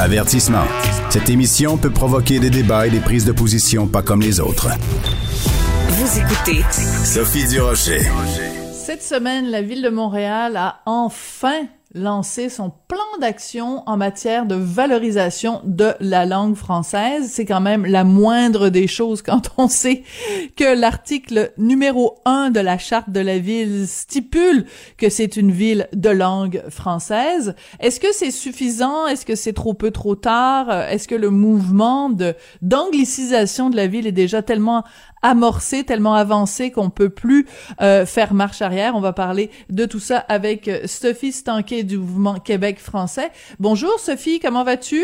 Avertissement. Cette émission peut provoquer des débats et des prises de position pas comme les autres. Vous écoutez Sophie Durocher. Cette semaine, la ville de Montréal a enfin lancé son plan d'action en matière de valorisation de la langue française. C'est quand même la moindre des choses quand on sait que l'article numéro un de la charte de la ville stipule que c'est une ville de langue française. Est-ce que c'est suffisant? Est-ce que c'est trop peu trop tard? Est-ce que le mouvement d'anglicisation de la ville est déjà tellement amorcé, tellement avancé qu'on peut plus euh, faire marche arrière. On va parler de tout ça avec euh, Sophie Stanquet du mouvement Québec français. Bonjour Sophie, comment vas-tu?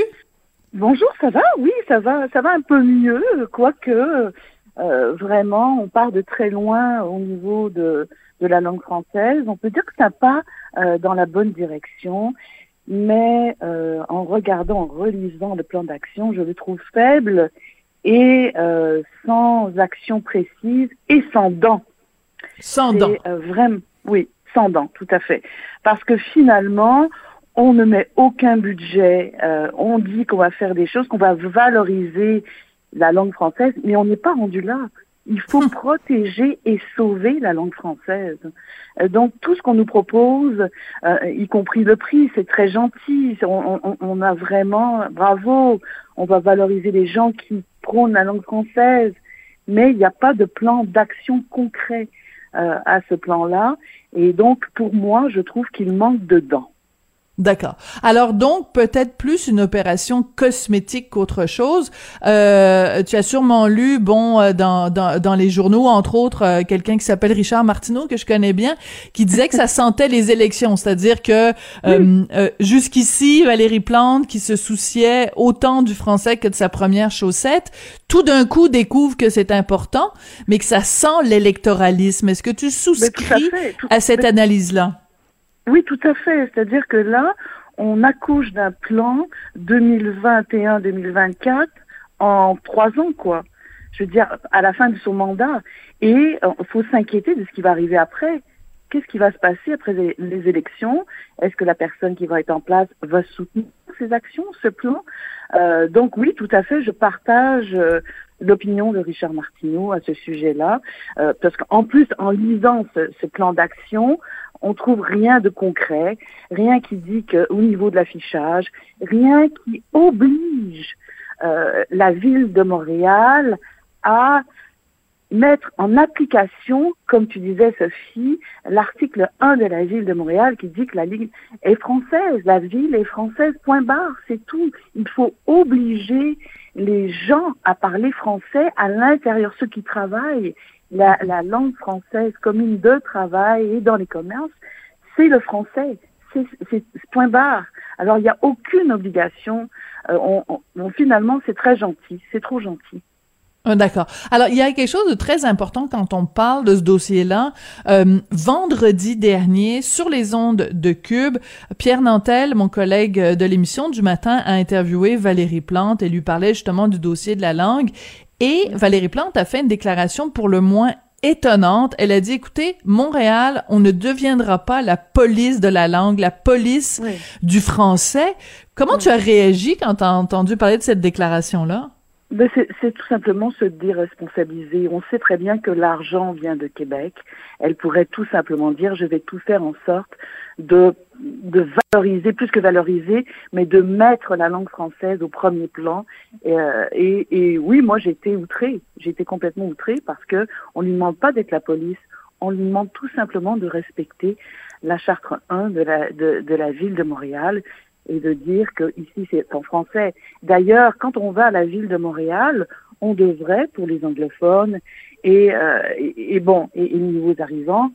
Bonjour, ça va? Oui, ça va, ça va un peu mieux, quoique euh, vraiment on part de très loin au niveau de, de la langue française. On peut dire que ça part euh, dans la bonne direction, mais euh, en regardant, en relisant le plan d'action, je le trouve faible et euh, sans action précise et sans dents. Sans dents. Euh, vraiment, oui, sans dents, tout à fait. Parce que finalement, on ne met aucun budget, euh, on dit qu'on va faire des choses, qu'on va valoriser la langue française, mais on n'est pas rendu là. Il faut protéger et sauver la langue française. Euh, donc tout ce qu'on nous propose, euh, y compris le prix, c'est très gentil. On, on, a vraiment, bravo, on va valoriser les gens qui prônent la langue française, mais il n'y a pas de plan d'action concret euh, à ce plan-là. Et donc pour moi, je trouve qu'il manque de dents. D'accord. Alors donc peut-être plus une opération cosmétique qu'autre chose. Euh, tu as sûrement lu, bon, euh, dans, dans, dans les journaux, entre autres, euh, quelqu'un qui s'appelle Richard Martineau que je connais bien, qui disait que ça sentait les élections, c'est-à-dire que euh, euh, jusqu'ici Valérie Plante, qui se souciait autant du français que de sa première chaussette, tout d'un coup découvre que c'est important, mais que ça sent l'électoralisme. Est-ce que tu souscris fait, tout- à cette analyse-là? Oui, tout à fait. C'est-à-dire que là, on accouche d'un plan 2021-2024 en trois ans, quoi. Je veux dire, à la fin de son mandat. Et il faut s'inquiéter de ce qui va arriver après. Qu'est-ce qui va se passer après les élections? Est-ce que la personne qui va être en place va soutenir ces actions, ce plan? Euh, Donc oui, tout à fait, je partage euh, l'opinion de Richard Martineau à ce sujet-là, euh, parce qu'en plus, en lisant ce, ce plan d'action, on trouve rien de concret, rien qui dit qu'au niveau de l'affichage, rien qui oblige euh, la ville de Montréal à mettre en application, comme tu disais Sophie, l'article 1 de la ville de Montréal qui dit que la ville est française, la ville est française, point barre, c'est tout. Il faut obliger les gens à parler français à l'intérieur, ceux qui travaillent la, la langue française commune de travail et dans les commerces, c'est le français. C'est point barre. Alors, il n'y a aucune obligation. Euh, on- on- finalement, c'est très gentil. C'est trop gentil. Ah, D'accord. Alors, il y a quelque chose de très important quand on parle de ce dossier-là. Euh, vendredi dernier, sur les ondes de Cube, Pierre Nantel, mon collègue de l'émission du matin, a interviewé Valérie Plante et lui parlait justement du dossier de la langue. Et Valérie Plante a fait une déclaration pour le moins étonnante. Elle a dit, écoutez, Montréal, on ne deviendra pas la police de la langue, la police Oui. du français. Comment tu as réagi quand tu as entendu parler de cette déclaration-là? Ben, c'est tout simplement se déresponsabiliser. On sait très bien que l'argent vient de Québec. Elle pourrait tout simplement dire je vais tout faire en sorte de, de valoriser, plus que valoriser, mais de mettre la langue française au premier plan. Et, euh, et, et oui, moi été outrée. Été complètement outrée parce que on lui demande pas d'être la police. On lui demande tout simplement de respecter la charte 1 de la, de, de la ville de Montréal et de dire que ici c'est en français. D'ailleurs, quand on va à la ville de Montréal, on devrait, pour les anglophones et, euh, et, bon, et, et nouveaux arrivants,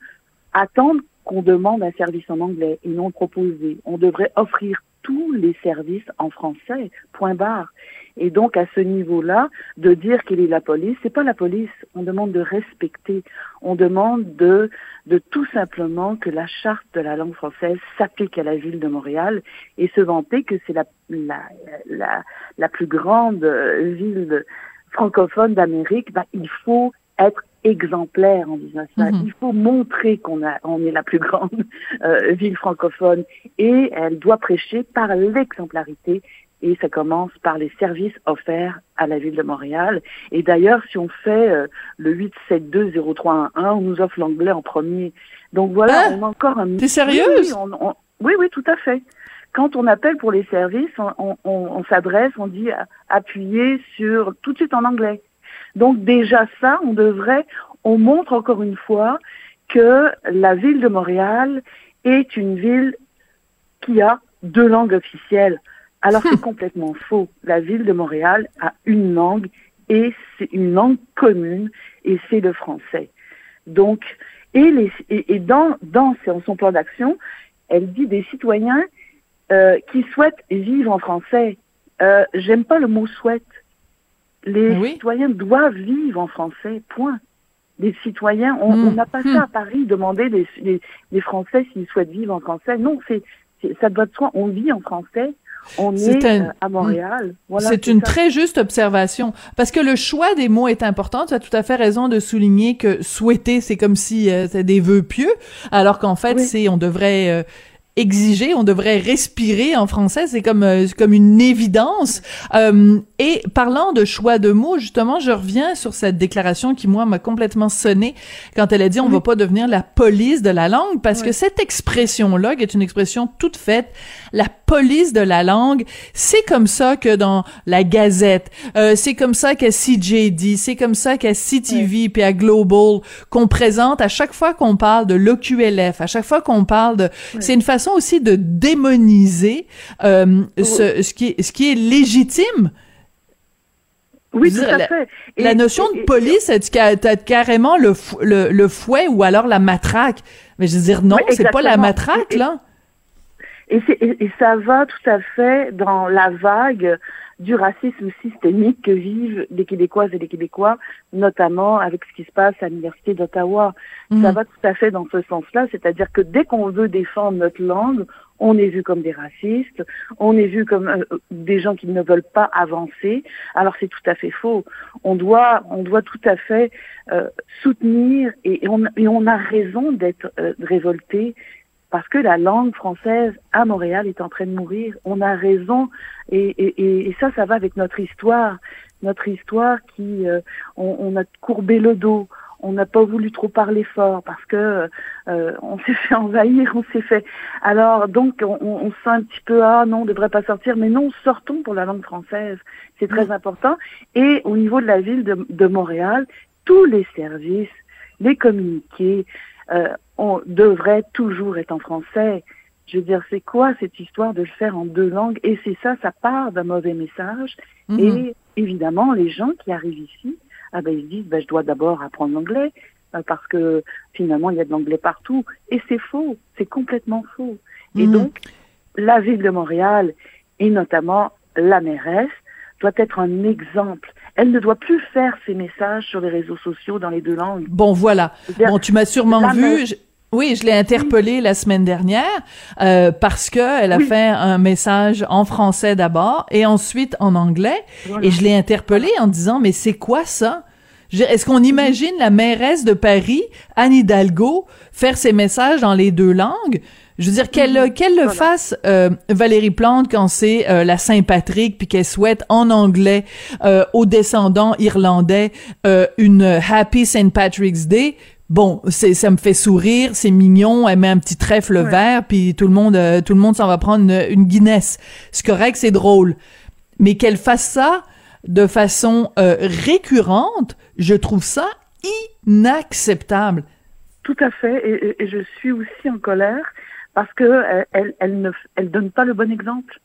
attendre qu'on demande un service en anglais et non proposer. On devrait offrir tous les services en français, point barre. Et donc, à ce niveau-là, de dire qu'il est la police, c'est pas la police. On demande de respecter. On demande de, de tout simplement que la charte de la langue française s'applique à la ville de Montréal et se vanter que c'est la, la, la, plus grande euh, ville francophone d'Amérique. Ben, il faut être exemplaire en disant ça. Mhm. Il faut montrer qu'on a, on est la plus grande euh, ville francophone et elle doit prêcher par l'exemplarité et ça commence par les services offerts à la ville de Montréal. Et d'ailleurs, si on fait euh, le 8720311, on nous offre l'anglais en premier. Donc voilà, Hein? on a encore un... T'es sérieuse? Oui, oui, on- on- oui, oui, tout à fait. Quand on appelle pour les services, on, on- s'adresse, on dit à- appuyer sur tout de suite en anglais. Donc déjà ça, on devrait, on montre encore une fois que la ville de Montréal est une ville qui a deux langues officielles. Alors c'est complètement faux. La ville de Montréal a une langue et c'est une langue commune et c'est le français. Donc, et, les, et, et dans, dans son son plan d'action, elle dit des citoyens euh, qui souhaitent vivre en français. Euh, J'aime pas le mot souhaite. Les Oui. citoyens doivent vivre en français, point. Les citoyens, on Hmm. n'a pas Hmm. ça à Paris, demander des, des, des Français s'ils souhaitent vivre en français. Non, c'est ça doit de soi. On vit en français, on est un- euh, à Montréal. Voilà, c'est une ça. très juste observation parce que le choix des mots est important. Tu as tout à fait raison de souligner que souhaiter c'est comme si euh, c'était des vœux pieux, alors qu'en fait Oui. c'est on devrait euh, exiger, on devrait respirer en français, c'est comme euh, comme une évidence. Euh, et parlant de choix de mots, justement, je reviens sur cette déclaration qui moi m'a complètement sonné quand elle a dit on va pas devenir la police de la langue parce que Oui. cette expression là qui est une expression toute faite, la police de la langue, c'est comme ça que dans la Gazette, euh, c'est comme ça qu'à CJD, c'est comme ça qu'à CTV puis à Global qu'on présente à chaque fois qu'on parle de l'OQLF, à chaque fois qu'on parle de c'est une façon aussi de démoniser euh, ce, ce qui est ce qui est légitime. Oui, tout dire, à fait. Et- la notion et- de police, t'as carrément le, fou- le, le fouet ou alors la matraque? Mais je veux dire, non, Oui, c'est pas la matraque, là. C'est- et ça va tout à fait dans la vague du racisme systémique que vivent les Québécoises et les Québécois, notamment avec ce qui se passe à l'Université d'Ottawa. Ça Mhm. va tout à fait dans ce sens-là, c'est-à-dire que dès qu'on veut défendre notre langue, on est vu comme des racistes, on est vu comme euh, des gens qui ne veulent pas avancer. Alors c'est tout à fait faux. On doit, on doit tout à fait euh, soutenir et, et on, et on a raison d'être euh, révolté parce que la langue française à Montréal est en train de mourir. On a raison et, et, et- ça, ça va avec notre histoire, notre histoire qui, euh, on, on a courbé le dos. On n'a pas voulu trop parler fort parce que euh, on s'est fait envahir, on s'est fait. Alors donc on, on on se sent un petit peu ah non, on devrait pas sortir, mais non, sortons pour la langue française. C'est très important. Et au niveau de la ville de, de Montréal, tous les services, les communiqués, euh, on devrait toujours être en français. Je veux dire, c'est quoi cette histoire de le faire en deux langues? Et c'est ça, ça part d'un mauvais message. Mhm. Et évidemment, les gens qui arrivent ici, ah ben ils se disent, ben, je dois d'abord apprendre l'anglais euh, parce que finalement il y a de l'anglais partout. Et c'est faux, c'est complètement faux. Et Mhm. donc, la ville de Montréal et notamment la mairesse doit être un exemple. Elle ne doit plus faire ses messages sur les réseaux sociaux dans les deux langues. Bon, voilà. Bon, tu m'as sûrement vu. je- Oui, je l'ai interpellée la semaine dernière euh, parce que elle a Oui. fait un message en français d'abord et ensuite en anglais. Voilà. Et je l'ai interpellée en disant mais c'est quoi ça? Est-ce qu'on imagine la mairesse de Paris, Anne Hidalgo, faire ses messages dans les deux langues? Je veux dire qu'elle qu'elle le Voilà. fasse euh, Valérie Plante quand c'est euh, la Saint-Patrick puis qu'elle souhaite en anglais euh, aux descendants irlandais euh, une Happy St. Patrick's Day. Bon, c'est ça me fait sourire, c'est mignon, elle met un petit trèfle Ouais. vert puis tout le monde euh, tout le monde s'en va prendre une, une Guinness. C'est correct, c'est drôle. Mais qu'elle fasse ça de façon euh, récurrente, je trouve ça inacceptable. Tout à fait, et, et- et je suis aussi en colère parce que euh, elle, elle ne, elle donne pas le bon exemple.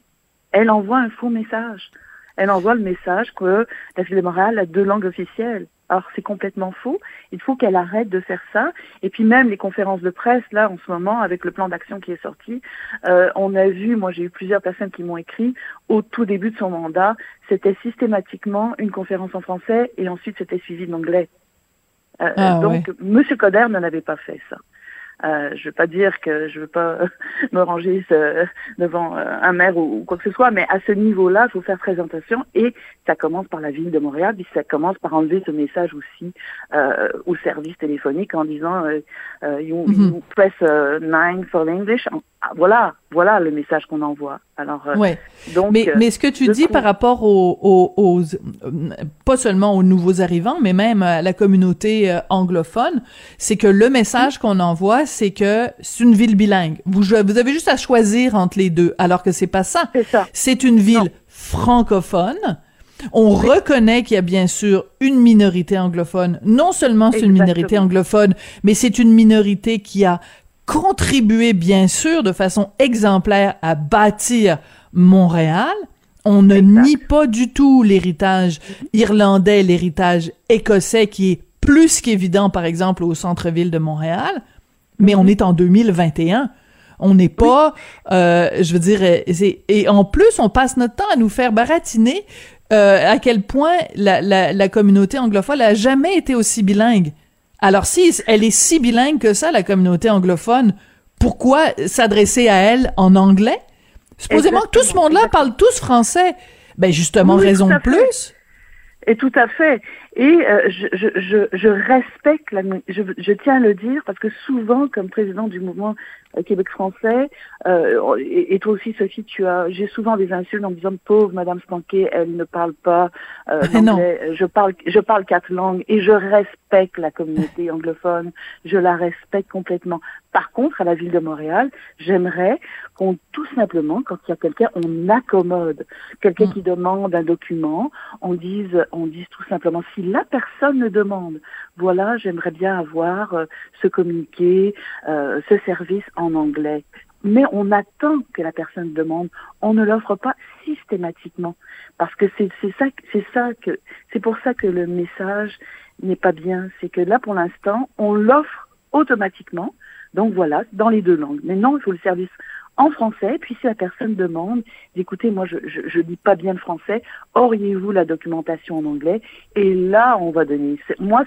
Elle envoie un faux message. Elle envoie le message que la ville de Montréal a deux langues officielles. Alors c'est complètement faux. Il faut qu'elle arrête de faire ça. Et puis même les conférences de presse là en ce moment avec le plan d'action qui est sorti, euh, on a vu, moi j'ai eu plusieurs personnes qui m'ont écrit au tout début de son mandat, c'était systématiquement une conférence en français et ensuite c'était suivi d'anglais. Euh, Ah, donc, Monsieur Coder ne l'avait pas fait ça. Euh, je veux pas dire que je veux pas me ranger euh, devant euh, un maire ou, ou quoi que ce soit, mais à ce niveau-là, il faut faire très attention et ça commence par la ville de Montréal, puis ça commence par enlever ce message aussi euh, au service téléphonique en disant euh, euh, you, Mhm. you press euh, nine for l'English. Ah, voilà, voilà le message qu'on envoie. Alors, euh, donc, mais, mais ce que tu dis par rapport aux, aux, pas seulement aux nouveaux arrivants, mais même à la communauté euh, anglophone, c'est que le message qu'on envoie, c'est que c'est une ville bilingue. Vous, vous avez juste à choisir entre les deux, alors que c'est pas ça. C'est une ville francophone. On reconnaît qu'il y a bien sûr une minorité anglophone. Non seulement c'est une minorité anglophone, mais c'est une minorité qui a contribué bien sûr de façon exemplaire à bâtir Montréal. On ne nie pas du tout l'héritage irlandais, l'héritage écossais qui est plus qu'évident, par exemple, au centre-ville de Montréal, mais on est en 2021. On n'est pas, euh, je veux dire, et en plus, on passe notre temps à nous faire baratiner euh, à quel point la, la, la communauté anglophone a jamais été aussi bilingue. Alors si elle est si bilingue que ça, la communauté anglophone, pourquoi s'adresser à elle en anglais? Supposément que tout ce monde-là parle tous français. Ben justement, raison de plus. Et tout à fait. Et euh, je, je, je, respecte, la, je, je tiens à le dire, parce que souvent, comme président du mouvement Québec français, euh, et, toi aussi, Sophie, tu as, j'ai souvent des insultes en me disant pauvre Madame Spanquet, elle ne parle pas euh, anglais. Je parle, je parle quatre langues et je respecte la communauté anglophone. Je la respecte complètement. Par contre, à la ville de Montréal, j'aimerais qu'on tout simplement, quand il y a quelqu'un, on accommode quelqu'un mm. qui demande un document, on dise, on dise tout simplement si la personne le demande, voilà, j'aimerais bien avoir euh, ce communiqué, euh, ce service en anglais. Mais on attend que la personne demande. On ne l'offre pas systématiquement parce que c'est ça, c'est ça que c'est pour ça que le message n'est pas bien. C'est que là, pour l'instant, on l'offre automatiquement. Donc voilà, dans les deux langues. Mais non, il faut le service en français. Puis si la personne demande, écoutez, moi je, je, dis pas bien le français, auriez-vous la documentation en anglais? Et là, on va donner. Moi,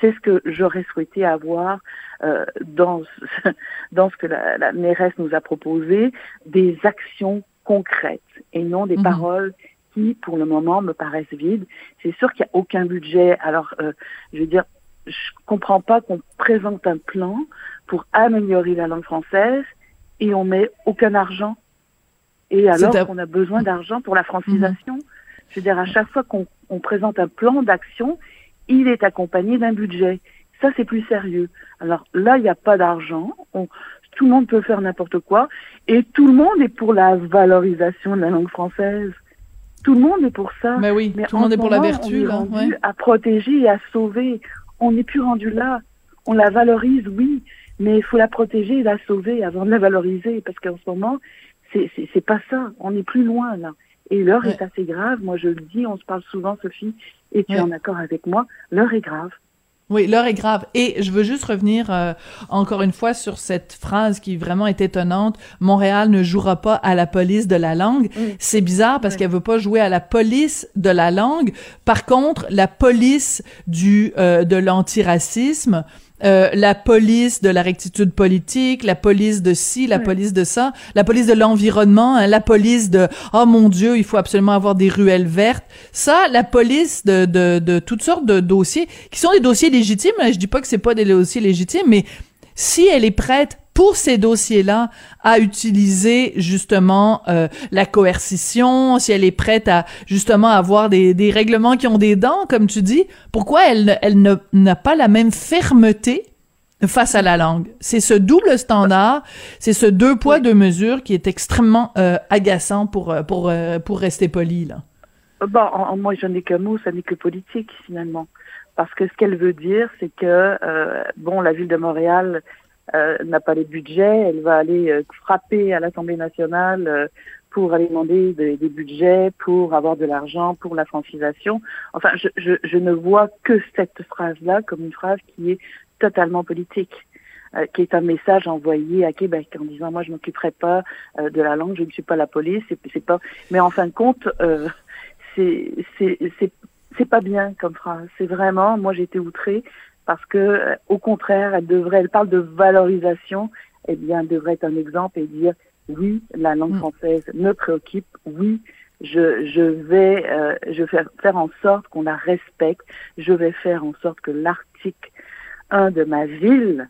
c'est ce que j'aurais souhaité avoir euh, dans ce, dans ce que la, la, mairesse nous a proposé, des actions concrètes et non des mhm. paroles qui, pour le moment, me paraissent vides. C'est sûr qu'il n'y a aucun budget. Alors, euh, je veux dire, je comprends pas qu'on présente un plan pour améliorer la langue française et on met aucun argent. Et alors qu'on a besoin d'argent pour la francisation. Mhm. Je veux dire, à chaque fois qu'on présente un plan d'action, il est accompagné d'un budget. Ça, c'est plus sérieux. Alors là, il n'y a pas d'argent. Tout le monde peut faire n'importe quoi. Et tout le monde est pour la valorisation de la langue française. Tout le monde est pour ça. Mais oui, tout le monde est pour la vertu. On est rendu à protéger et à sauver. On n'est plus rendu là. On la valorise, oui, mais il faut la protéger et la sauver avant de la valoriser, parce qu'en ce moment, c'est pas ça. On est plus loin là. Et l'heure est assez grave. Moi, je le dis, on se parle souvent, Sophie, et tu es en accord avec moi. L'heure est grave. Oui, l'heure est grave. Et je veux juste revenir euh, encore une fois sur cette phrase qui vraiment est étonnante. Montréal ne jouera pas à la police de la langue. C'est bizarre parce qu'elle veut pas jouer à la police de la langue. Par contre, la police du euh, de l'antiracisme, euh, la police de la rectitude politique, la police de ci, la police de ça, la police de l'environnement, hein, la police de oh mon Dieu, il faut absolument avoir des ruelles vertes. Ça, la police de, de, de toutes sortes de dossiers qui sont des dossiers légitimes. Hein, je dis pas que c'est pas des dossiers légitimes, mais si elle est prête pour ces dossiers-là à utiliser justement euh, la coercition, si elle est prête à justement avoir des, des règlements qui ont des dents, comme tu dis, pourquoi elle, elle n'a pas la même fermeté face à la langue? C'est ce double standard, c'est ce deux poids deux mesures qui est extrêmement euh, agaçant pour euh, pour pour rester poli là. Bon, moi je n'ai qu'un mot, ça n'est que politique finalement, parce que ce qu'elle veut dire, c'est que bon, la ville de Montréal euh, n'a pas les budgets, elle va aller euh, frapper à l'Assemblée nationale euh, pour aller demander des, budgets, pour avoir de l'argent, pour la francisation. Enfin, je, je, je ne vois que cette phrase-là comme une phrase qui est totalement politique qui est un message envoyé à Québec en disant moi je m'occuperai pas de la langue, je ne suis pas la police, c'est pas. Mais en fin de compte, euh, c'est c'est pas bien comme phrase. C'est vraiment, moi été outrée parce que euh, au contraire, elle devrait, elle parle de valorisation, eh bien, elle devrait être un exemple et dire oui, la langue mm. française me préoccupe, oui, je, je vais, euh, je vais faire, en sorte qu'on la respecte, je vais faire en sorte que l'article 1 de ma ville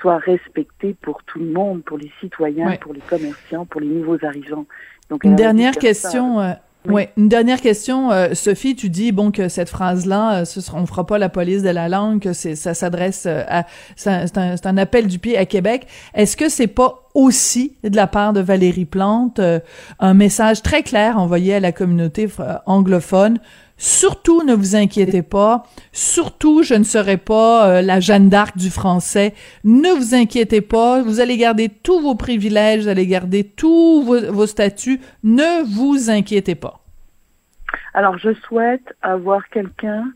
soit respectée pour tout le monde, pour les citoyens, pour les commerçants, pour les nouveaux arrivants. Donc, une dernière question. Euh, oui. une dernière question, euh, Sophie. Tu dis bon que cette phrase-là, euh, ce on fera pas la police de la langue, que c'est ça s'adresse à, c'est un, un, appel du pied à Québec. Est-ce que c'est pas aussi de la part de Valérie Plante un message très clair envoyé à la communauté anglophone Surtout, ne vous inquiétez pas. Surtout, je ne serai pas euh, la Jeanne d'Arc du français. Ne vous inquiétez pas. Vous allez garder tous vos privilèges, vous allez garder tous vos, statuts. Ne vous inquiétez pas. Alors, je souhaite avoir quelqu'un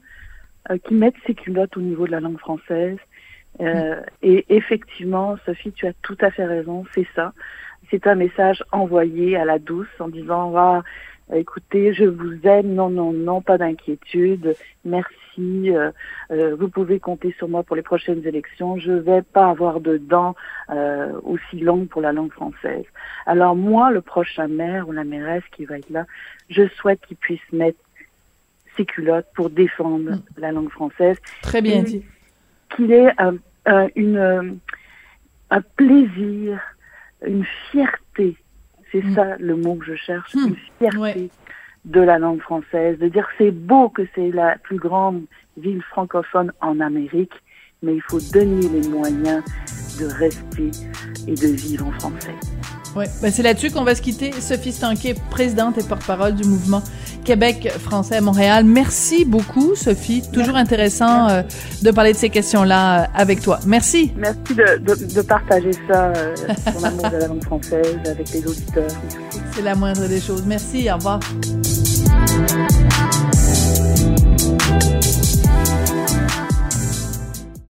euh, qui mette ses culottes au niveau de la langue française. Euh, et effectivement, Sophie, tu as tout à fait raison. C'est ça. C'est un message envoyé à la douce en disant, ah, écoutez, je vous aime, non, non, non, pas d'inquiétude, merci, euh, euh, vous pouvez compter sur moi pour les prochaines élections, je vais pas avoir de dents euh, aussi longues pour la langue française. Alors moi, le prochain maire ou la mairesse qui va être là, je souhaite qu'il puisse mettre ses culottes pour défendre mm. la langue française. Très bien dit. Qu'il ait un, une, un plaisir, une fierté c'est mm. ça le mot que je cherche, mm. une fierté de la langue française, de dire c'est beau que c'est la plus grande ville francophone en Amérique, mais il faut donner les moyens de rester et de vivre en français. Oui, ben c'est là-dessus qu'on va se quitter. Sophie Stanquet, présidente et porte-parole du mouvement Québec français à Montréal. Merci beaucoup, Sophie. Toujours intéressant euh, de parler de ces questions-là euh, avec toi. Merci. Merci de, de, de partager ça, euh, ton amour de la langue française avec les auditeurs. C'est la moindre des choses. Merci, au revoir.